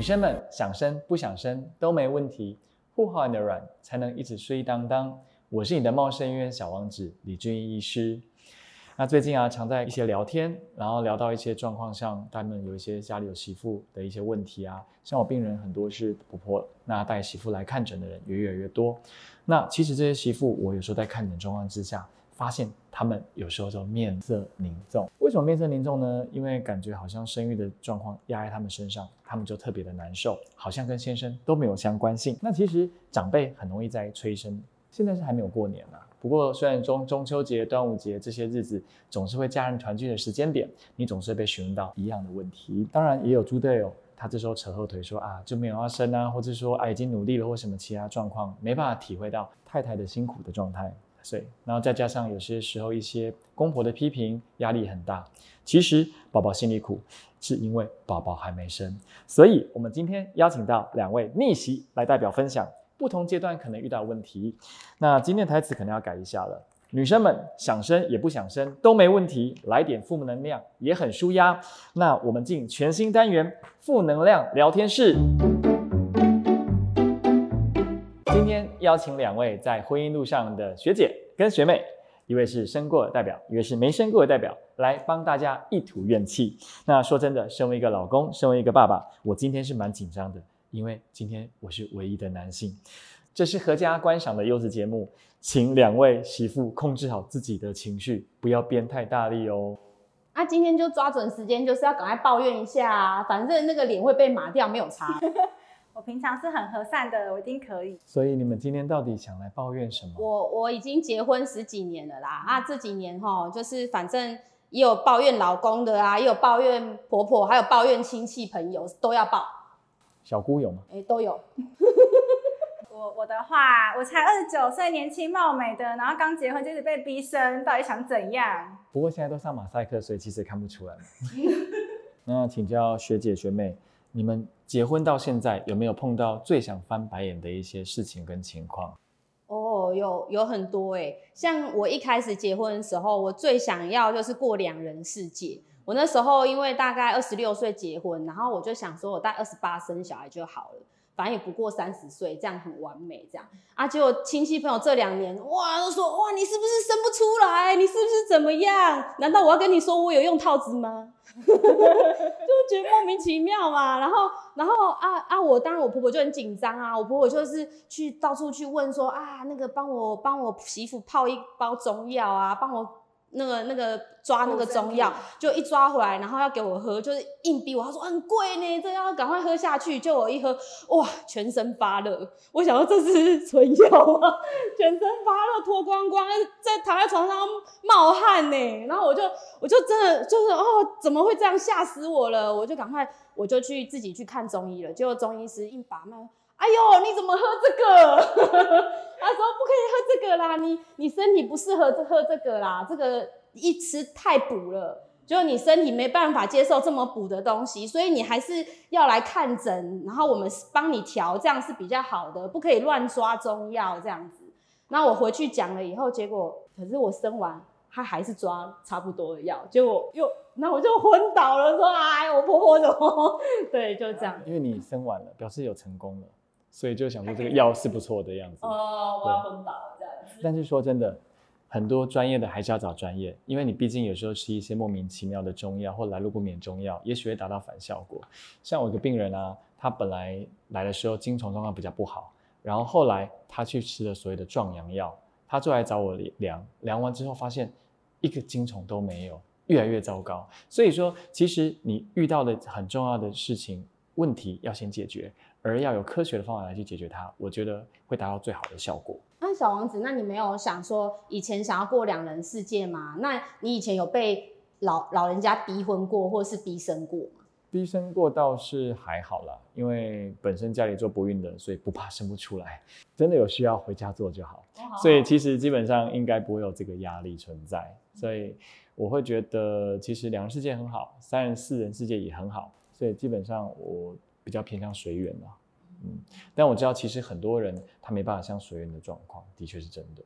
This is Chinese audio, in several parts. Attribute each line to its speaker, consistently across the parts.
Speaker 1: 女生们想生不想生都没问题，护好你的卵才能一直睡当当。我是你的茂盛医院小王子李俊医师。那最近啊，常在一些聊天，然后聊到一些状况上，他们有一些家里有媳妇的一些问题啊。像我病人很多是婆婆，那带媳妇来看诊的人也越来越多。那其实这些媳妇，我有时候在看诊状况之下。发现他们有时候就面色凝重，为什么面色凝重呢？因为感觉好像生育的状况压在他们身上，他们就特别的难受，好像跟先生都没有相关性。那其实长辈很容易在催生，现在是还没有过年呢。不过虽然中中秋节、端午节这些日子总是会家人团聚的时间点，你总是被询问到一样的问题。当然也有猪队友，他这时候扯后腿说啊就没有要生啊，或者说啊已经努力了或什么其他状况，没办法体会到太太的辛苦的状态。岁，然后再加上有些时候一些公婆的批评，压力很大。其实宝宝心里苦，是因为宝宝还没生。所以，我们今天邀请到两位逆袭来代表分享不同阶段可能遇到问题。那今天台词可能要改一下了。女生们想生也不想生都没问题，来点负能量也很舒压。那我们进全新单元负能量聊天室。今天邀请两位在婚姻路上的学姐跟学妹，一位是生过的代表，一位是没生过的代表，来帮大家一吐怨气。那说真的，身为一个老公，身为一个爸爸，我今天是蛮紧张的，因为今天我是唯一的男性。这是合家观赏的优质节目，请两位媳妇控制好自己的情绪，不要变太大力哦。
Speaker 2: 那今天就抓准时间，就是要赶快抱怨一下，反正那个脸会被麻掉，没有差。
Speaker 3: 我平常是很和善的，我一定可以。
Speaker 1: 所以你们今天到底想来抱怨什么？
Speaker 2: 我我已经结婚十几年了啦，啊，这几年哈，就是反正也有抱怨老公的啊，也有抱怨婆婆，还有抱怨亲戚朋友，都要抱。
Speaker 1: 小姑有吗？
Speaker 2: 哎，都有。
Speaker 3: 我我的话，我才二十九岁，年轻貌美的，然后刚结婚就是被逼生，到底想怎样？
Speaker 1: 不过现在都上马赛克，所以其实看不出来。那请教学姐学妹。你们结婚到现在有没有碰到最想翻白眼的一些事情跟情况？
Speaker 2: 哦，有有很多哎，像我一开始结婚的时候，我最想要就是过两人世界。我那时候因为大概二十六岁结婚，然后我就想说，我大概二十八生小孩就好了。反正也不过三十岁，这样很完美，这样啊。结果亲戚朋友这两年，哇，都说哇，你是不是生不出来？你是不是怎么样？难道我要跟你说我有用套子吗？就觉得莫名其妙嘛。然后，然后啊啊，我当然我婆婆就很紧张啊。我婆婆就是去到处去问说啊，那个帮我帮我媳妇泡一包中药啊，帮我。那个那个抓那个中药，就一抓回来，然后要给我喝，就是硬逼我。他说很贵呢，这要赶快喝下去。就我一喝，哇，全身发热。我想到这是 春药吗？全身发热，脱光光，在躺在床上冒汗呢。然后我就我就真的就是哦，怎么会这样？吓死我了！我就赶快我就去自己去看中医了。结果中医师硬把脉。哎呦，你怎么喝这个？他说不可以喝这个啦，你你身体不适合喝这个啦，这个一吃太补了，就你身体没办法接受这么补的东西，所以你还是要来看诊，然后我们帮你调，这样是比较好的，不可以乱抓中药这样子。那我回去讲了以后，结果可是我生完，他还是抓差不多的药，结果又那我就昏倒了，说哎，我婆婆怎么？对，就这样。
Speaker 1: 因为你生完了，表示有成功了。所以就想说这个药是不错的样子
Speaker 2: 哦，我要昏倒这样。
Speaker 1: 但是说真的，很多专业的还是要找专业，因为你毕竟有时候吃一些莫名其妙的中药或来路不明中药，也许会达到反效果。像我一个病人啊，他本来来的时候精虫状况比较不好，然后后来他去吃了所谓的壮阳药，他就来找我量，量完之后发现一个精虫都没有，越来越糟糕。所以说，其实你遇到的很重要的事情问题要先解决。而要有科学的方法来去解决它，我觉得会达到最好的效果。
Speaker 2: 那小王子，那你没有想说以前想要过两人世界吗？那你以前有被老老人家逼婚过，或是逼生过吗？
Speaker 1: 逼生过倒是还好啦，因为本身家里做不孕的，所以不怕生不出来。真的有需要回家做就好，所以其实基本上应该不会有这个压力存在。所以我会觉得，其实两人世界很好，三人、四人世界也很好。所以基本上我。比较偏向随缘啦，嗯，但我知道其实很多人他没办法像随缘的状况，的确是真的。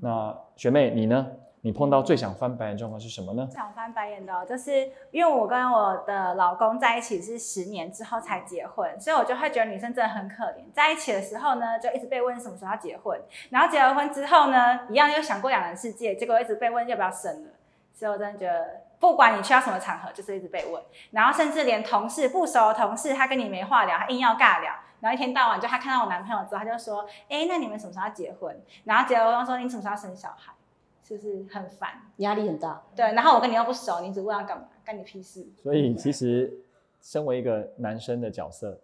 Speaker 1: 那学妹你呢？你碰到最想翻白眼的状况是什么呢？
Speaker 3: 想翻白眼的，就是因为我跟我的老公在一起是十年之后才结婚，所以我就会觉得女生真的很可怜。在一起的时候呢，就一直被问什么时候要结婚，然后结了婚之后呢，一样又想过两人世界，结果一直被问要不要生了。所以我真的觉得，不管你去到什么场合，就是一直被问，然后甚至连同事不熟的同事，他跟你没话聊，他硬要尬聊，然后一天到晚就他看到我男朋友之后，他就说，哎，那你们什么时候要结婚？然后结了婚说你什么时候要生小孩？是不是很烦？
Speaker 2: 压力很大。
Speaker 3: 对，然后我跟你又不熟，你只问要干嘛？干你屁事。
Speaker 1: 所以其实，身为一个男生的角色，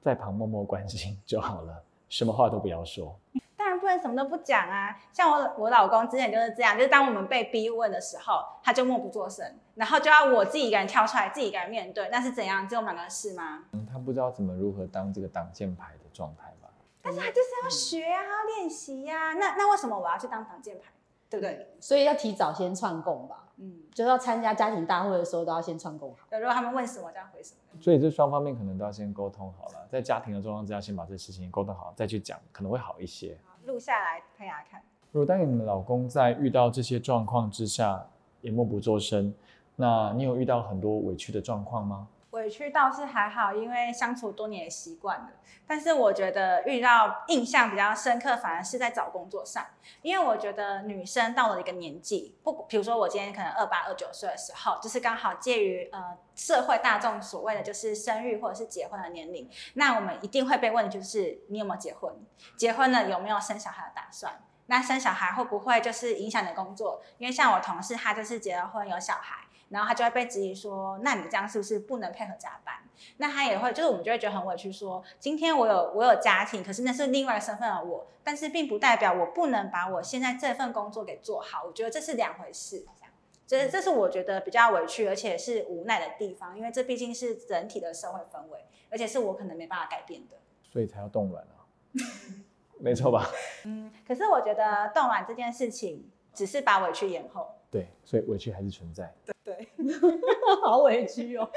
Speaker 1: 在旁默默关心就好了，什么话都不要说。
Speaker 3: 当然不能什么都不讲啊！像我我老公之前就是这样，就是当我们被逼问的时候，他就默不作声，然后就要我自己一个人跳出来，自己一个人面对。那是怎样？只有我们两个人事吗？
Speaker 1: 嗯，他不知道怎么如何当这个挡箭牌的状态吧？
Speaker 3: 但是他就是要学啊，要练习呀。那那为什么我要去当挡箭牌？对不对？
Speaker 2: 所以要提早先串供吧。嗯，就要参加家庭大会的时候都要先串供好。
Speaker 3: 对，如果他们问什么，就要回什么。
Speaker 1: 所以这双方面可能都要先沟通好了，在家庭的状况之下，先把这事情沟通好，再去讲，可能会好一些。
Speaker 3: 录下来给大家看。
Speaker 1: 如果当你们老公在遇到这些状况之下也默不作声，那你有遇到很多委屈的状况吗？
Speaker 3: 委屈倒是还好，因为相处多年习惯了。但是我觉得遇到印象比较深刻，反而是在找工作上。因为我觉得女生到了一个年纪，不，比如说我今天可能二八二九岁的时候，就是刚好介于呃社会大众所谓的就是生育或者是结婚的年龄。那我们一定会被问就是你有没有结婚？结婚了有没有生小孩的打算？那生小孩会不会就是影响你的工作？因为像我同事，他就是结了婚有小孩。然后他就会被质疑说：“那你这样是不是不能配合加班？”那他也会，就是我们就会觉得很委屈，说：“今天我有我有家庭，可是那是另外一个身份的我，但是并不代表我不能把我现在这份工作给做好。”我觉得这是两回事，这样，这这是我觉得比较委屈而且是无奈的地方，因为这毕竟是整体的社会氛围，而且是我可能没办法改变的，
Speaker 1: 所以才要动卵啊，没错吧？
Speaker 3: 嗯，可是我觉得动卵这件事情只是把委屈延后。
Speaker 1: 对，所以委屈还是存在。
Speaker 3: 对对，
Speaker 2: 好委屈哦。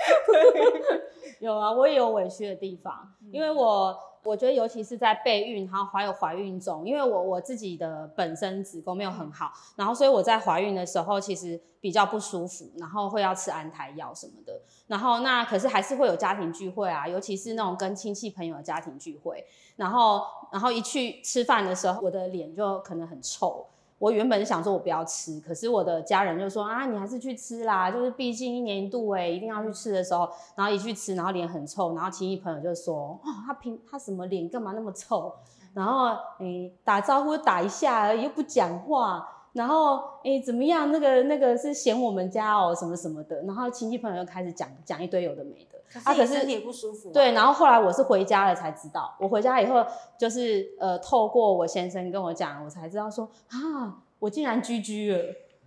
Speaker 2: 有啊，我也有委屈的地方，因为我我觉得尤其是在备孕，然后还有怀孕中，因为我我自己的本身子宫没有很好，然后所以我在怀孕的时候其实比较不舒服，然后会要吃安胎药什么的。然后那可是还是会有家庭聚会啊，尤其是那种跟亲戚朋友的家庭聚会，然后然后一去吃饭的时候，我的脸就可能很臭。我原本想说我不要吃，可是我的家人就说啊，你还是去吃啦，就是毕竟一年一度哎，一定要去吃的时候，然后一去吃，然后脸很臭，然后亲戚朋友就说，哦，他平他什么脸干嘛那么臭？然后哎打招呼打一下而已，又不讲话，然后哎怎么样？那个那个是嫌我们家哦什么什么的，然后亲戚朋友又开始讲讲一堆有的没的，
Speaker 3: 啊可是身体不舒服，
Speaker 2: 对，然后后来我是回家了才知道，我回家以后就是呃透过我先生跟我讲，我才知道说啊。我竟然居居了，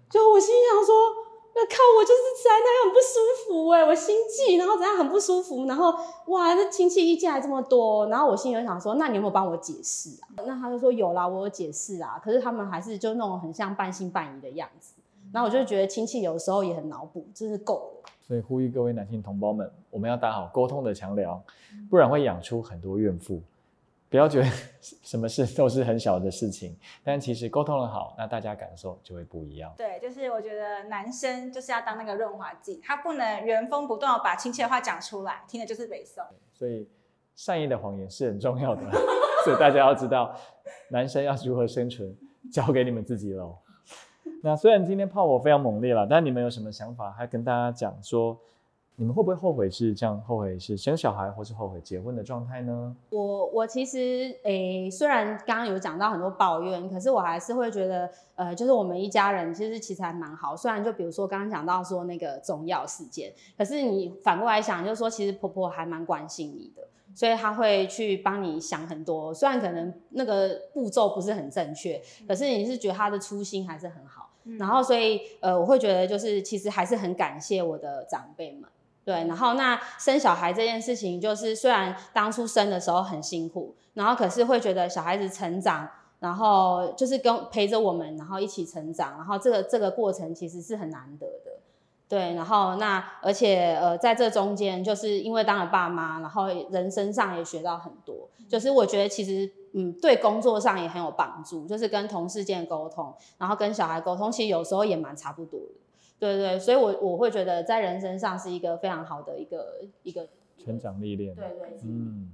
Speaker 2: 就我心想说，那靠，我就是吃安胎很不舒服哎，我心悸，然后怎样很不舒服，然后哇，那亲戚一进来这么多，然后我心里就想说，那你有没有帮我解释啊？那他就说有啦，我有解释啊，可是他们还是就那种很像半信半疑的样子，然后我就觉得亲戚有时候也很脑补，真是够了。
Speaker 1: 所以呼吁各位男性同胞们，我们要打好沟通的墙梁，不然会养出很多怨妇。不要觉得什么事都是很小的事情，但其实沟通的好，那大家感受就会不一样。
Speaker 3: 对，就是我觉得男生就是要当那个润滑剂，他不能原封不动的把亲切的话讲出来，听的就是北宋。
Speaker 1: 所以善意的谎言是很重要的，所以大家要知道，男生要如何生存，交给你们自己喽。那虽然今天炮火非常猛烈了，但你们有什么想法，还跟大家讲说？你们会不会后悔是这样？后悔是生小孩，或是后悔结婚的状态呢？
Speaker 2: 我我其实诶，虽然刚刚有讲到很多抱怨，可是我还是会觉得，呃，就是我们一家人其实其实还蛮好。虽然就比如说刚刚讲到说那个中药事件，可是你反过来想，就是说其实婆婆还蛮关心你的，所以她会去帮你想很多。虽然可能那个步骤不是很正确，可是你是觉得她的初心还是很好。然后所以呃，我会觉得就是其实还是很感谢我的长辈们。对，然后那生小孩这件事情，就是虽然当初生的时候很辛苦，然后可是会觉得小孩子成长，然后就是跟陪着我们，然后一起成长，然后这个这个过程其实是很难得的。对，然后那而且呃，在这中间，就是因为当了爸妈，然后人生上也学到很多，就是我觉得其实嗯，对工作上也很有帮助，就是跟同事间沟通，然后跟小孩沟通，其实有时候也蛮差不多的。对对，所以我我会觉得在人生上是一个非常好的一个一个
Speaker 1: 成长历练。
Speaker 2: 对对，
Speaker 1: 嗯。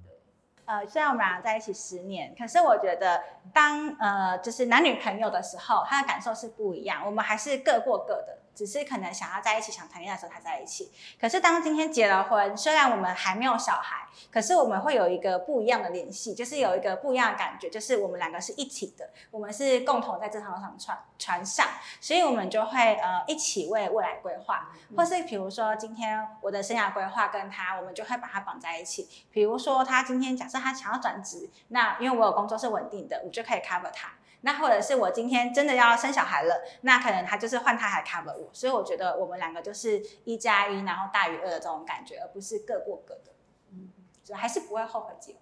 Speaker 3: 呃，虽然我们俩在一起十年，可是我觉得当呃就是男女朋友的时候，他的感受是不一样。我们还是各过各的。只是可能想要在一起、想谈恋爱的时候才在一起。可是当今天结了婚，虽然我们还没有小孩，可是我们会有一个不一样的联系，就是有一个不一样的感觉，就是我们两个是一起的，我们是共同在这条船船上，所以我们就会呃一起为未来规划，或是比如说今天我的生涯规划跟他，我们就会把它绑在一起。比如说他今天假设他想要转职，那因为我有工作是稳定的，我就可以 cover 他。那或者是我今天真的要生小孩了，那可能他就是换他还 cover 我，所以我觉得我们两个就是一加一，然后大于二的这种感觉，而不是各过各的，嗯，就还是不会后悔结婚。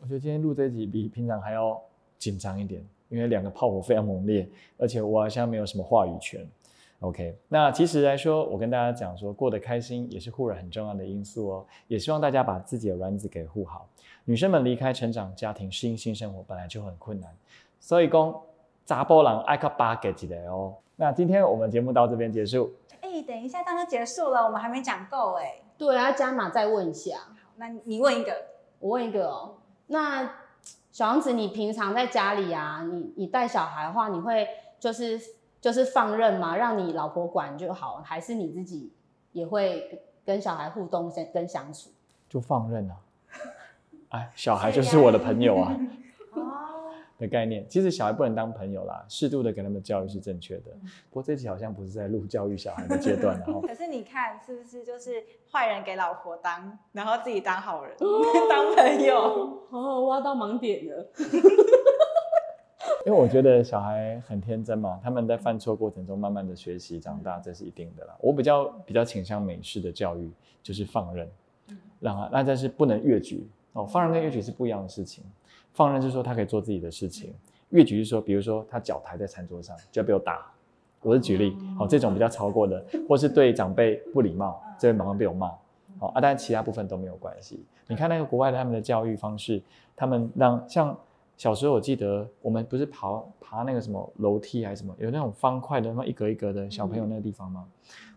Speaker 1: 我觉得今天录这一集比平常还要紧张一点，因为两个炮火非常猛烈，而且我好像没有什么话语权。OK，那其实来说，我跟大家讲说，过得开心也是护人很重要的因素哦，也希望大家把自己的卵子给护好。女生们离开成长家庭，适应新生活本来就很困难。所以讲，查波人爱靠八给几个哦。那今天我们节目到这边结束。
Speaker 3: 哎，等一下，当就结束了，我们还没讲够哎。
Speaker 2: 对啊，加码再问一下。
Speaker 3: 好那你问一个，
Speaker 2: 我问一个哦。那小王子，你平常在家里啊，你你带小孩的话，你会就是就是放任吗？让你老婆管就好，还是你自己也会跟小孩互动、跟相处？
Speaker 1: 就放任啊。哎，小孩就是我的朋友啊。的概念，其实小孩不能当朋友啦，适度的给他们教育是正确的。不过这集好像不是在录教育小孩的阶段，然后。
Speaker 3: 可是你看，是不是就是坏人给老婆当，然后自己当好人，当朋友？
Speaker 2: 哦，挖到盲点了。
Speaker 1: 因为我觉得小孩很天真嘛，他们在犯错过程中慢慢的学习长大，这是一定的啦。我比较比较倾向美式的教育，就是放任，让他，那但是不能越矩哦，放任跟越矩是不一样的事情。放任是说他可以做自己的事情，越矩是说，比如说他脚抬在餐桌上就要被我打，我是举例，好这种比较超过的，或是对长辈不礼貌，这会马上被我骂，好啊，但其他部分都没有关系。你看那个国外的他们的教育方式，他们让像小时候我记得我们不是爬爬那个什么楼梯还是什么，有那种方块的那么一格一格的小朋友那个地方吗？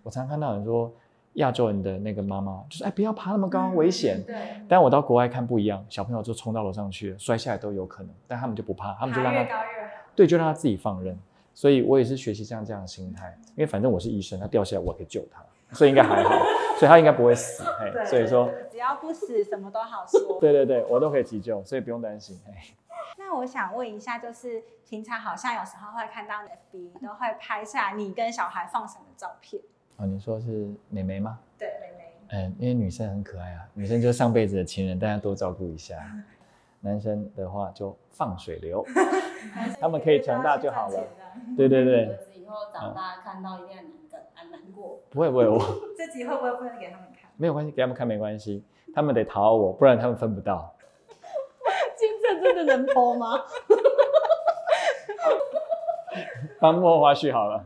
Speaker 1: 我常看到人说。亚洲人的那个妈妈就是哎，不要爬那么高，危险。
Speaker 3: 对。
Speaker 1: 但我到国外看不一样，小朋友就冲到楼上去了，摔下来都有可能，但他们就不怕，他们就让他
Speaker 3: 越高越好。
Speaker 1: 对，就让他自己放任。所以我也是学习这样这样的心态，因为反正我是医生，他掉下来我可以救他，所以应该还好，所以他应该不会死。
Speaker 3: 对。
Speaker 1: 所以说
Speaker 3: 只要不死，什么都好说。
Speaker 1: 对对对，我都可以急救，所以不用担心。
Speaker 3: 那我想问一下，就是平常好像有时候会看到 FB 都会拍下你跟小孩放生的照片。
Speaker 1: 哦，你说是美眉吗？
Speaker 3: 对，美眉。
Speaker 1: 嗯，因为女生很可爱啊，女生就是上辈子的情人，大家多照顾一下。男生的话就放水流，他们可以长大就好了。对对对。
Speaker 2: 儿子以后长大看到一定很难难过。
Speaker 1: 不会不会，我
Speaker 3: 这集会不会不能给他们看？
Speaker 1: 没有关系，给他们看没关系，他们得讨我，不然他们分不到。
Speaker 2: 金正真的能播吗？
Speaker 1: 当幕后花絮好了。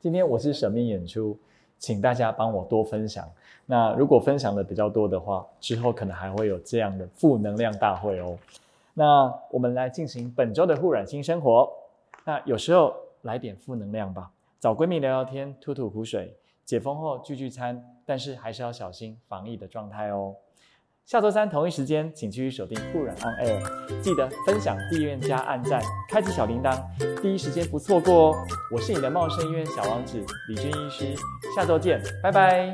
Speaker 1: 今天我是神秘演出，请大家帮我多分享。那如果分享的比较多的话，之后可能还会有这样的负能量大会哦。那我们来进行本周的互染新生活。那有时候来点负能量吧，找闺蜜聊聊天，吐吐苦水，解封后聚聚餐，但是还是要小心防疫的状态哦。下周三同一时间，请继续锁定酷软 On Air，记得分享、订阅加按赞，开启小铃铛，第一时间不错过哦。我是你的茂盛医院小王子李军医师，下周见，拜拜。